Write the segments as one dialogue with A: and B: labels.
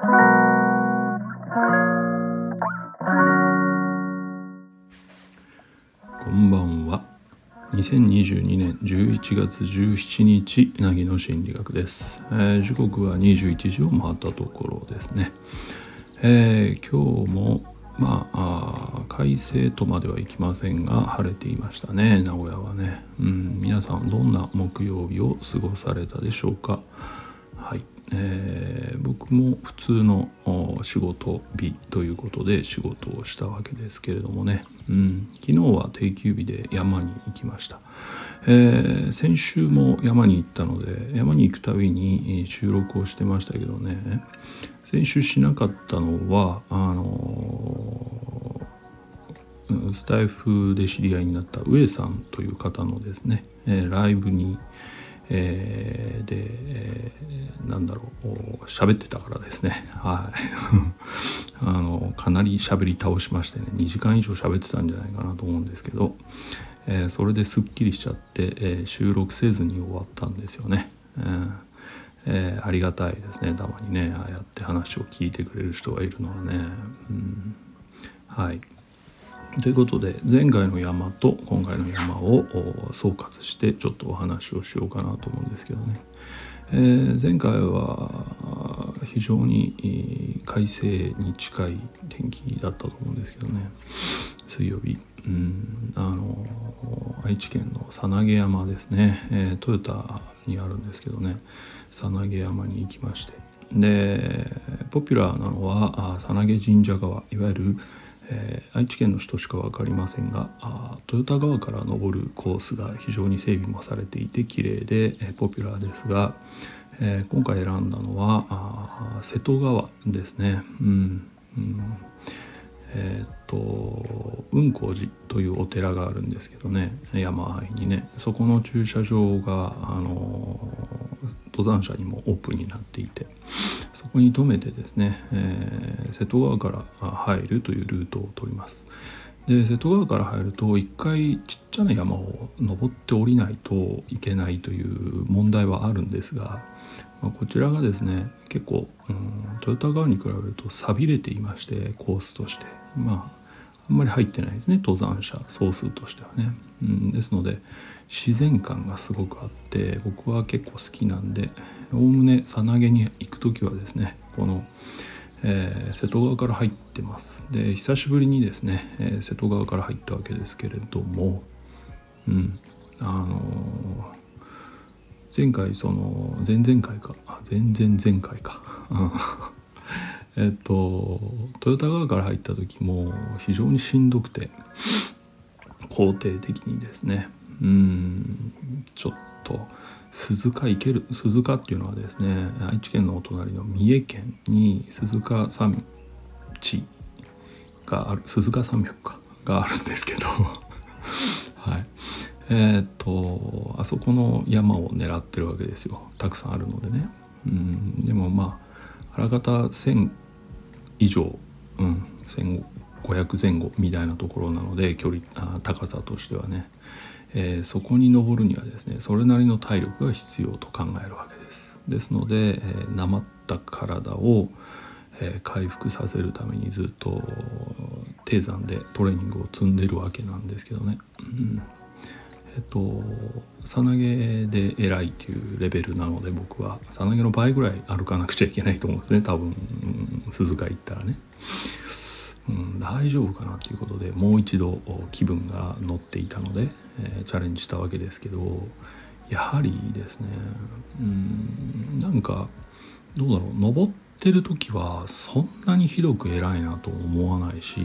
A: こんばんは。2022年11月17日なぎの心理学です、えー、時刻は21時を回ったところですね、えー、今日もまあ快晴とまではいきませんが晴れていましたね名古屋はね、うん、皆さんどんな木曜日を過ごされたでしょうか。はい、えー、僕も普通の仕事日ということで仕事をしたわけですけれどもね、うん、昨日は定休日で山に行きました、えー、先週も山に行ったので山に行くたびに収録をしてましたけどね。先週しなかったのはあのスタイフで知り合いになった上さんという方のですね、えー、ライブにえー、で、えー、なんだろう喋ってたからですね。はい。あのかなり喋り倒しましてね2時間以上喋ってたんじゃないかなと思うんですけど、えー、それですっきりしちゃって、え、収録せずに終わったんですよね、えーえー、ありがたいですね。たまにねああやって話を聞いてくれる人がいるのはね、うん、はい。ということで前回の山と今回の山を総括してちょっとお話をしようかなと思うんですけどね、えー、前回は非常に快晴に近い天気だったと思うんですけどね。水曜日。うんあの愛知県のさなげ山ですね、えー、トヨタにあるんですけどね。さなげ山に行きまして。でポピュラーなのはさなげ神社川。いわゆるえー、愛知県の人しか分かりませんがあ豊田川から登るコースが非常に整備もされていて綺麗で、えー、ポピュラーですが、えー、今回選んだのはあ瀬戸川ですね。うん、うん。えっと雲光寺というお寺があるんですけどね山あいにね。そこの駐車場が、あの登山者にもオープンになっていてここに止めてですね、えー、瀬戸川から入るというルートを取ります。で瀬戸川から入ると一回ちっちゃな山を登って降りないといけないという問題はあるんですが、まあ、こちらがですね結構、うん、豊田川に比べると錆びれていましてコースとしてまああんまり入ってないですね登山者総数としてはね、うん、ですので自然感がすごくあって僕は結構好きなんでおおむねさなげに行く時はですねこの、えー、瀬戸川から入ってます。で久しぶりにですね、えー、瀬戸川から入ったわけですけれどもうんあのー前回その前々回かあ前々前回か。えっとトヨタ側から入った時も非常にしんどくて肯定的にですね。うんちょっと鈴鹿行ける鈴鹿っていうのはですね愛知県のお隣の三重県に鈴鹿山地がある鈴鹿山脈かがあるんですけど。はい。えっ、とあそこの山を狙ってるわけですよ。たくさんあるのでね。うんでもまああらかた1,000以上、うん、1500前後みたいなところなので距離あ高さとしてはねえー、そこに登るにはですねそれなりの体力が必要と考えるわけです。ですので、えー、なまった体を、えー、回復させるためにずっと低山でトレーニングを積んでるわけなんですけどね。うんえっとさなげで偉いっていうレベルなので僕はさなげの倍ぐらい歩かなくちゃいけないと思うんですね多分鈴鹿行ったらね。うん、大丈夫かなということでもう一度気分が乗っていたので、えー、チャレンジしたわけですけどやはりですねうんなんかどうだろう登ってる時はそんなにひどく偉いなと思わないし、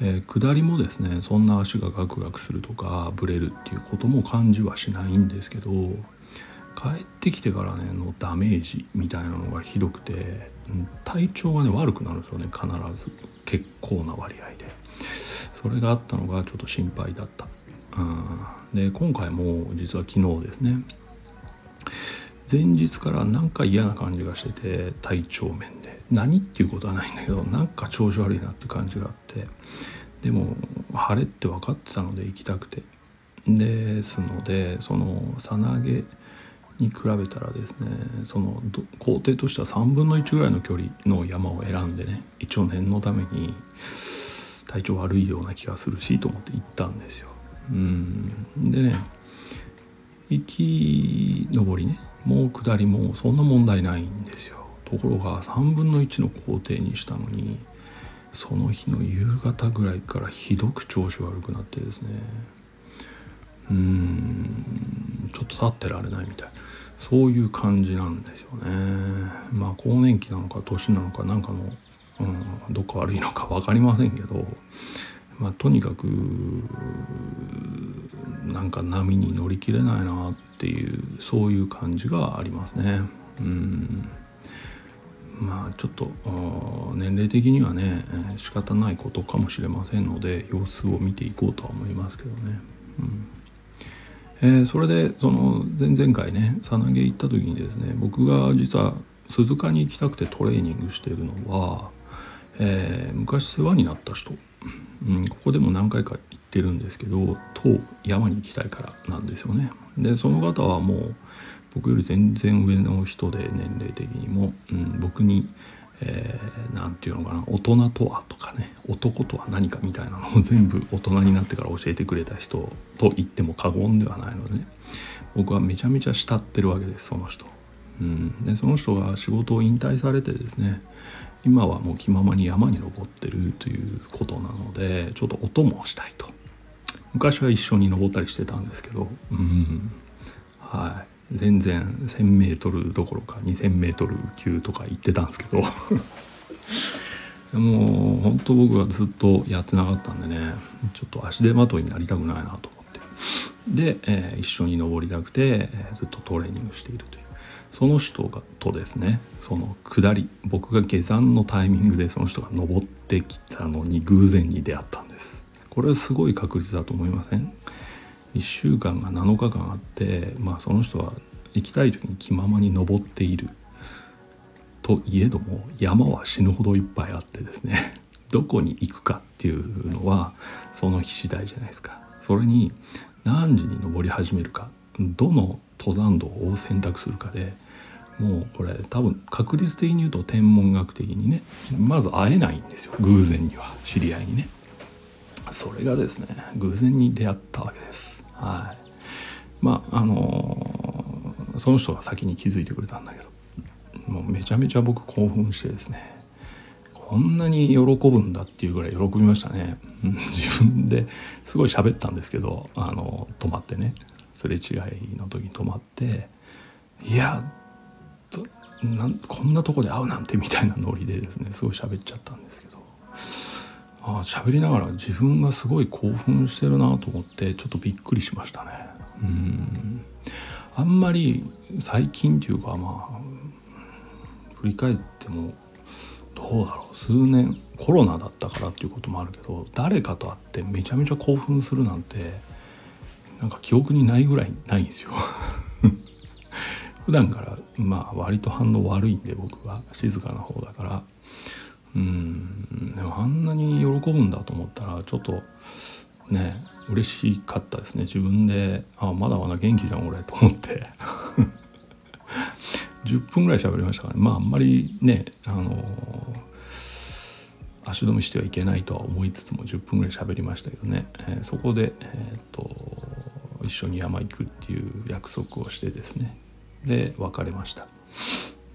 A: えー、下りもですねそんな足がガクガクするとかブレるっていうことも感じはしないんですけど帰ってきてからねのダメージみたいなのがひどくて体調がね悪くなるんですよね必ず。結構な割合で。それがあったのがちょっと心配だった、うん、で今回も実は昨日ですね前日からなんか嫌な感じがしてて体調面で。何っていうことはないんだけどなんか調子悪いなって感じがあって。でも晴れって分かってたので行きたくて。ですのでそのさなげに比べたらですねその工程としては3分の1ぐらいの距離の山を選んでね一応念のために体調悪いような気がするしと思って行ったんですよ。うん。でね行き上りねもう下りもそんな問題ないんですよ。ところが3分の1の工程にしたのにその日の夕方ぐらいからひどく調子悪くなってですね。うんちょっと立ってられないみたい。そういう感じなんですよね。まあ更年期なのか年なのかなんかの、うん、どっか悪いのか分かりませんけどまあ、とにかくなんか波に乗り切れないなっていうそういう感じがありますね。うんまあちょっと年齢的にはね仕方ないことかもしれませんので様子を見ていこうとは思いますけどね。うんえー、それでその前々回ねさなげ行った時にですね僕が実は鈴鹿に行きたくてトレーニングしているのは、えー、昔世話になった人、うん、ここでも何回か行ってるんですけど当山に行きたいからなんですよね。でその方はもう僕より全然上の人で年齢的にも、うん、僕に何、えー、て言うのかな大人とはとかね男とは何かみたいなのを全部大人になってから教えてくれた人と言っても過言ではないので、ね、僕はめちゃめちゃ慕ってるわけですその人。うん、でその人が仕事を引退されてですね今はもう気ままに山に登ってるということなのでちょっと音もしたいと。昔は一緒に登ったりしてたんですけどうん。はい。全然 1,000m どころか 2,000m 級とか行ってたんですけど。もう本当僕はずっとやってなかったんでねちょっと足手まといになりたくないなと思って。で、えー、一緒に登りたくて、えー、ずっとトレーニングしているという。その人がとですねその下り僕が下山のタイミングでその人が登ってきたのに偶然に出会ったんです。これはすごい確率だと思いません？1週間が7日間あって、まあ、その人は行きたい時に気ままに登っている。といえども山は死ぬほどいっぱいあってですね。どこに行くかっていうのはその日次第じゃないですか。それに何時に登り始めるかどの登山道を選択するかでもうこれ多分確率的に言うと天文学的にねまず会えないんですよ偶然には知り合いにね。それがですね偶然に出会ったわけです。はい。まああのー、その人が先に気づいてくれたんだけどもうめちゃめちゃ僕興奮してですねこんなに喜ぶんだっていうぐらい喜びましたね、自分ですごい喋ったんですけどあの止まってねすれ違いの時に止まっていやなんこんなとこで会うなんてみたいなノリでですねすごい喋っちゃったんですけど。あ喋りながら自分がすごい興奮してるなと思ってちょっとびっくりしましたね。うん。あんまり最近っていうかまあ振り返ってもどうだろう。数年コロナだったからっていうこともあるけど誰かと会ってめちゃめちゃ興奮するなんてなんか記憶にないぐらいないんですよ。普段からまあ割と反応悪いんで僕は。静かな方だから。うん。でもあんなに喜ぶんだと思ったらちょっとね嬉しかったですね。自分であまだまだ元気じゃん俺。と思って。10分ぐらい喋りましたからね。まああんまりねあの足止めしてはいけないとは思いつつも10分ぐらい喋りましたけどね、えー、そこで、えー、っと一緒に山行くっていう約束をしてですね。で別れました。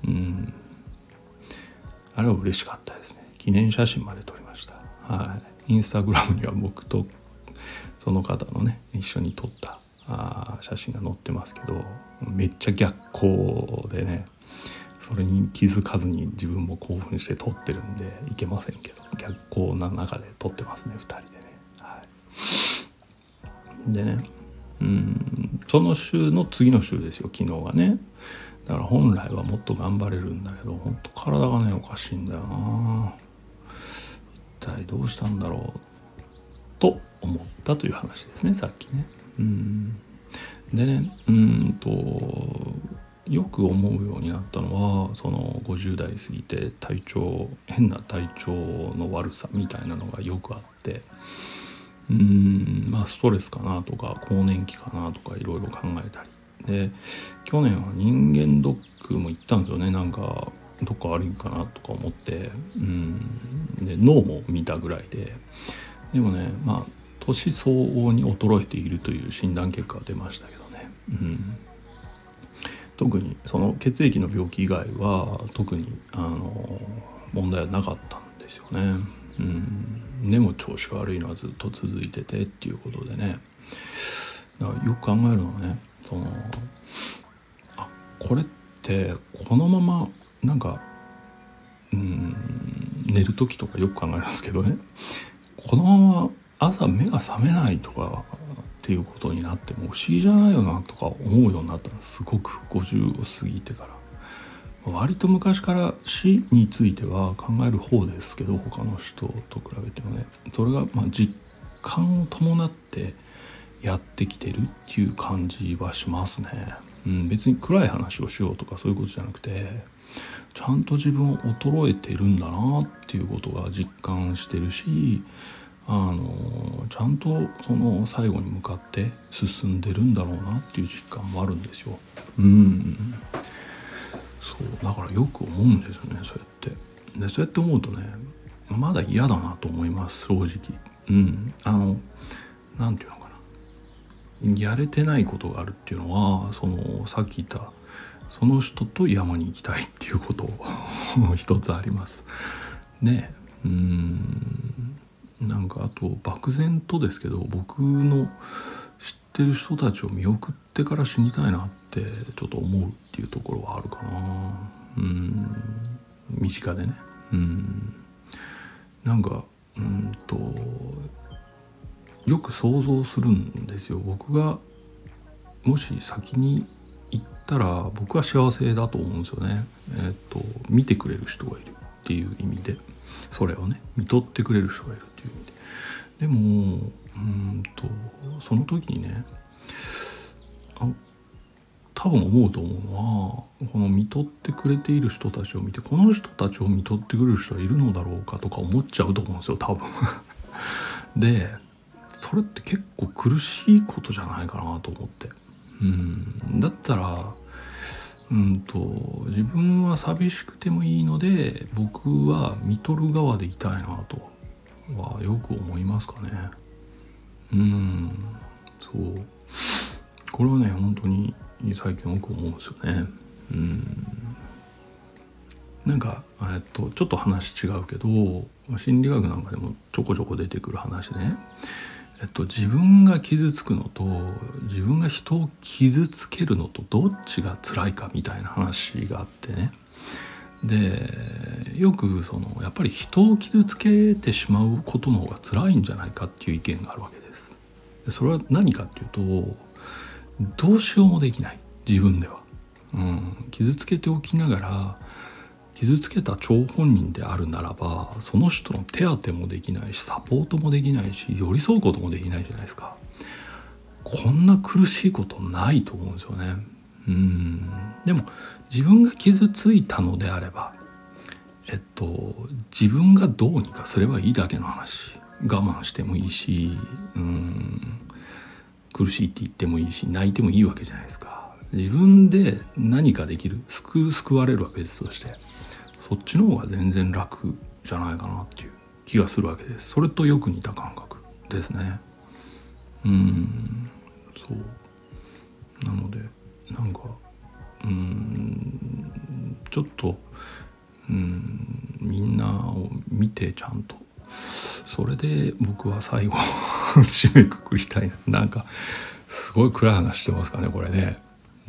A: うん。あれは嬉しかったですね。記念写真まで撮りました。はい。インスタグラムには僕とその方のね一緒に撮ったあ写真が載ってますけどめっちゃ逆光でねそれに気づかずに自分も興奮して撮ってるんでいけませんけど逆光な中で撮ってますね2人でね、はい、でねうん。その週の次の週ですよ昨日はね。だから本来はもっと頑張れるんだけど本当体がねおかしいんだよな。一体どうしたんだろうと思ったという話ですねさっきね。うん。でねうんとよく思うようになったのはその50代過ぎて体調変な体調の悪さみたいなのがよくあって。うんまあストレスかなとか更年期かなとかいろいろ考えたり。で去年は人間ドックも行ったんですよね。なんかどっか悪いかなとか思って。うん。で脳も見たぐらいで。でもねまあ年相応に衰えているという診断結果が出ましたけどね、うん、特にその血液の病気以外は特にあの問題はなかったんですよね。うん、でも調子悪いのはずっと続いててっていうことでね。だからよく考えるのはねそのあこれってこのままなんかうん寝る時とかよく考えるんですけどね。このまま朝目が覚めないとかっていうことになっても不思議じゃないよなとか思うようになったのすごく50を過ぎてから。割と昔から死については考える方ですけど他の人と比べてもねそれがまあ実感を伴ってやってきてるっていう感じはしますね。うん、別に暗い話をしようとかそういうことじゃなくてちゃんと自分を衰えてるんだなっていうことが実感してるしあのちゃんとその最後に向かって進んでるんだろうなっていう実感もあるんですよ。うんそうだからよく思うんですよねそうやって。でそうやって思うとねまだ嫌だなと思います正直。うんあの何て言うのかなやれてないことがあるっていうのはそのさっき言ったその人と山に行きたいっていうこと 一つあります。ねうんなんかあと漠然とですけど僕のってる人たちを見送ってから死にたいなってちょっと思うっていうところはあるかな。うん。身近でね。うん。なんかうんとよく想像するんですよ。僕がもし先に行ったら僕は幸せだと思うんですよね。えっ、と見てくれる人がいるっていう意味で。それをね見とってくれる人がいる。でもうんとその時にねあ多分思うと思うのはこの見とってくれている人たちを見てこの人たちを見とってくれる人はいるのだろうかとか思っちゃうと思うんですよ多分。でそれって結構苦しいことじゃないかなと思って。うん。だったらうんと自分は寂しくてもいいので僕は見とる側でいたいなと。はよく思いますかね。うんそう。これはね本当に最近よく思うんですよね。うん。なんかえっとちょっと話違うけど心理学なんかでもちょこちょこ出てくる話ね。えっと、自分が傷つくのと自分が人を傷つけるのとどっちが辛いかみたいな話があってね。でよくそのやっぱり人を傷つけてしまうことの方が辛いんじゃないかっていう意見があるわけです。それは何かっていうとどうしようもできない自分では。うん、傷つけておきながら傷つけた張本人であるならばその人の手当てもできないしサポートもできないし寄り添うこともできないじゃないですかこんな苦しいことないと思うんですよねうん。でも自分が傷ついたのであればえっと自分がどうにかすればいいだけの話。我慢してもいいしうん。苦しいって言ってもいいし泣いてもいいわけじゃないですか。自分で何かできる救う救われるは別としてそっちの方が全然楽じゃないかなっていう気がするわけです。それとよく似た感覚ですね。うん。そう。なのでなんかうんちょっとうんみんなを見てちゃんと。それで僕は最後 締めくくりたいな。んかすごい暗い話してますかねこれね。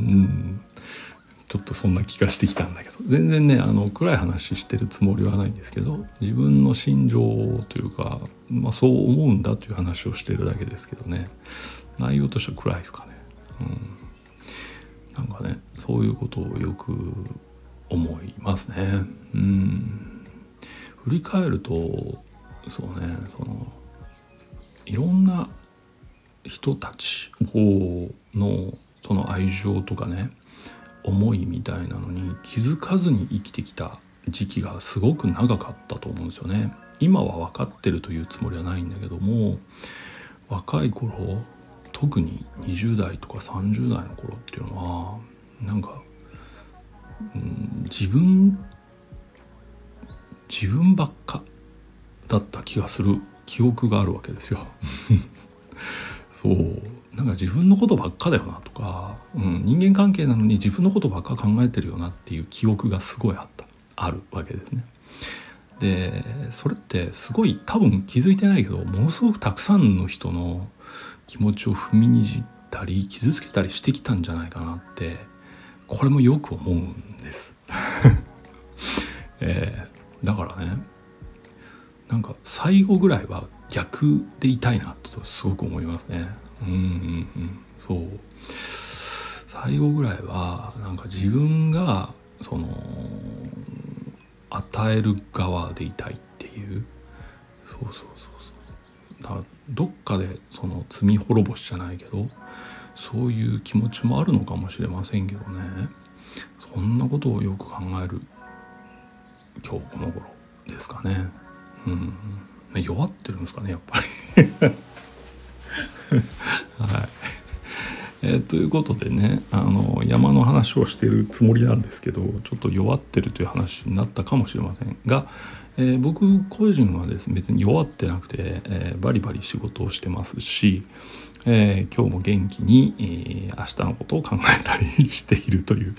A: うん。ちょっとそんな気がしてきたんだけど。全然ねあの暗い話してるつもりはないんですけど自分の心情というか、まあ、そう思うんだという話をしてるだけですけどね。内容としては暗いですかね。うん、なんかねそういうことをよく思いますね。うん振り返るとそうねそのいろんな人たちのその愛情とかね思いみたいなのに気づかずに生きてきた時期がすごく長かったと思うんですよね。今は分かってるというつもりはないんだけども若い頃特に20代とか30代の頃っていうのはなんか、うん、自分自分ばっかだった気がする記憶があるわけですよ。そうなんか自分のことばっかだよなとか、うん、人間関係なのに自分のことばっか考えてるよなっていう記憶がすごいあったあるわけですね。でそれってすごい多分気づいてないけどものすごくたくさんの人の気持ちを踏みにじったり傷つけたりしてきたんじゃないかなってこれもよく思うんです。えー、だからねなんか最後ぐらいは逆でいたいなとすごく思いますね。うんうんうんそう最後ぐらいはなんか自分がその与える側でいたいっていうそうそうそうそうだどっかでその罪滅ぼしじゃないけどそういう気持ちもあるのかもしれませんけどね。そんなことをよく考える今日この頃ですかね。うん。弱ってるんですかねやっぱり。はい。えー、ということでねあの山の話をしてるつもりなんですけどちょっと弱ってるという話になったかもしれませんが、えー、僕個人はですね別に弱ってなくて、えー、バリバリ仕事をしてますし、え今日も元気に、え明日のことを考えたりしているという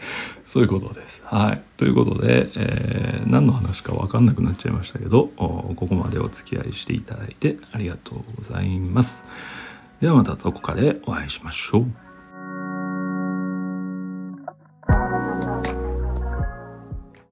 A: そういうことです。はい、ということで、え何の話か分かんなくなっちゃいましたけどここまでお付き合いしていただいてありがとうございます。ではまたどこかでお会いしましょう。